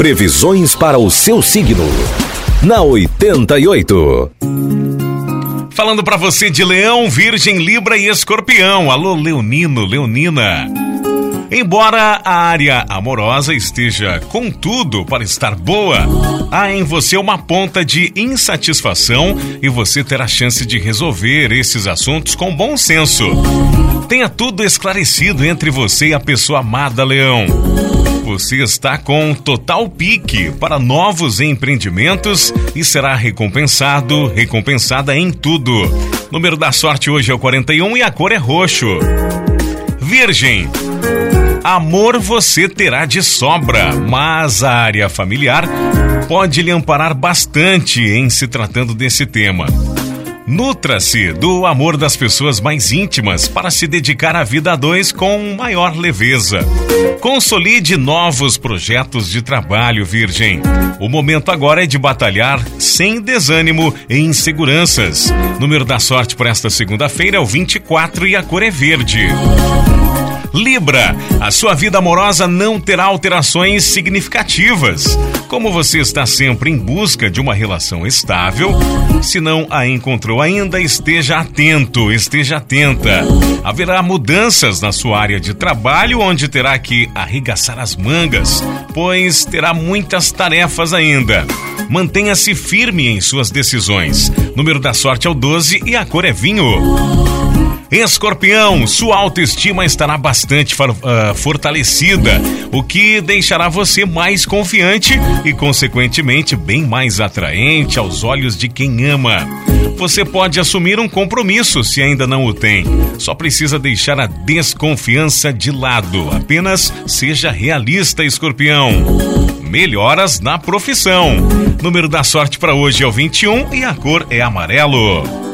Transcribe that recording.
Previsões para o seu signo. Na 88. Falando para você de Leão, Virgem, Libra e Escorpião. Alô, Leonino, Leonina. Embora a área amorosa esteja com tudo para estar boa, há em você uma ponta de insatisfação e você terá chance de resolver esses assuntos com bom senso. Tenha tudo esclarecido entre você e a pessoa amada, Leão. Você está com total pique para novos empreendimentos e será recompensado, recompensada em tudo. Número da sorte hoje é o 41 e a cor é roxo. Virgem. Amor você terá de sobra, mas a área familiar pode lhe amparar bastante em se tratando desse tema. Nutra-se do amor das pessoas mais íntimas para se dedicar à vida a dois com maior leveza. Consolide novos projetos de trabalho, Virgem. O momento agora é de batalhar sem desânimo e inseguranças. Número da sorte para esta segunda-feira é o 24 e a cor é verde. Libra, a sua vida amorosa não terá alterações significativas. Como você está sempre em busca de uma relação estável, se não a encontrou ainda, esteja atento, esteja atenta. Haverá mudanças na sua área de trabalho, onde terá que arregaçar as mangas, pois terá muitas tarefas ainda. Mantenha-se firme em suas decisões. Número da sorte é o 12 e a cor é vinho. Escorpião, sua autoestima estará bastante uh, fortalecida, o que deixará você mais confiante e, consequentemente, bem mais atraente aos olhos de quem ama. Você pode assumir um compromisso se ainda não o tem. Só precisa deixar a desconfiança de lado. Apenas seja realista, escorpião. Melhoras na profissão. Número da sorte para hoje é o 21 e a cor é amarelo.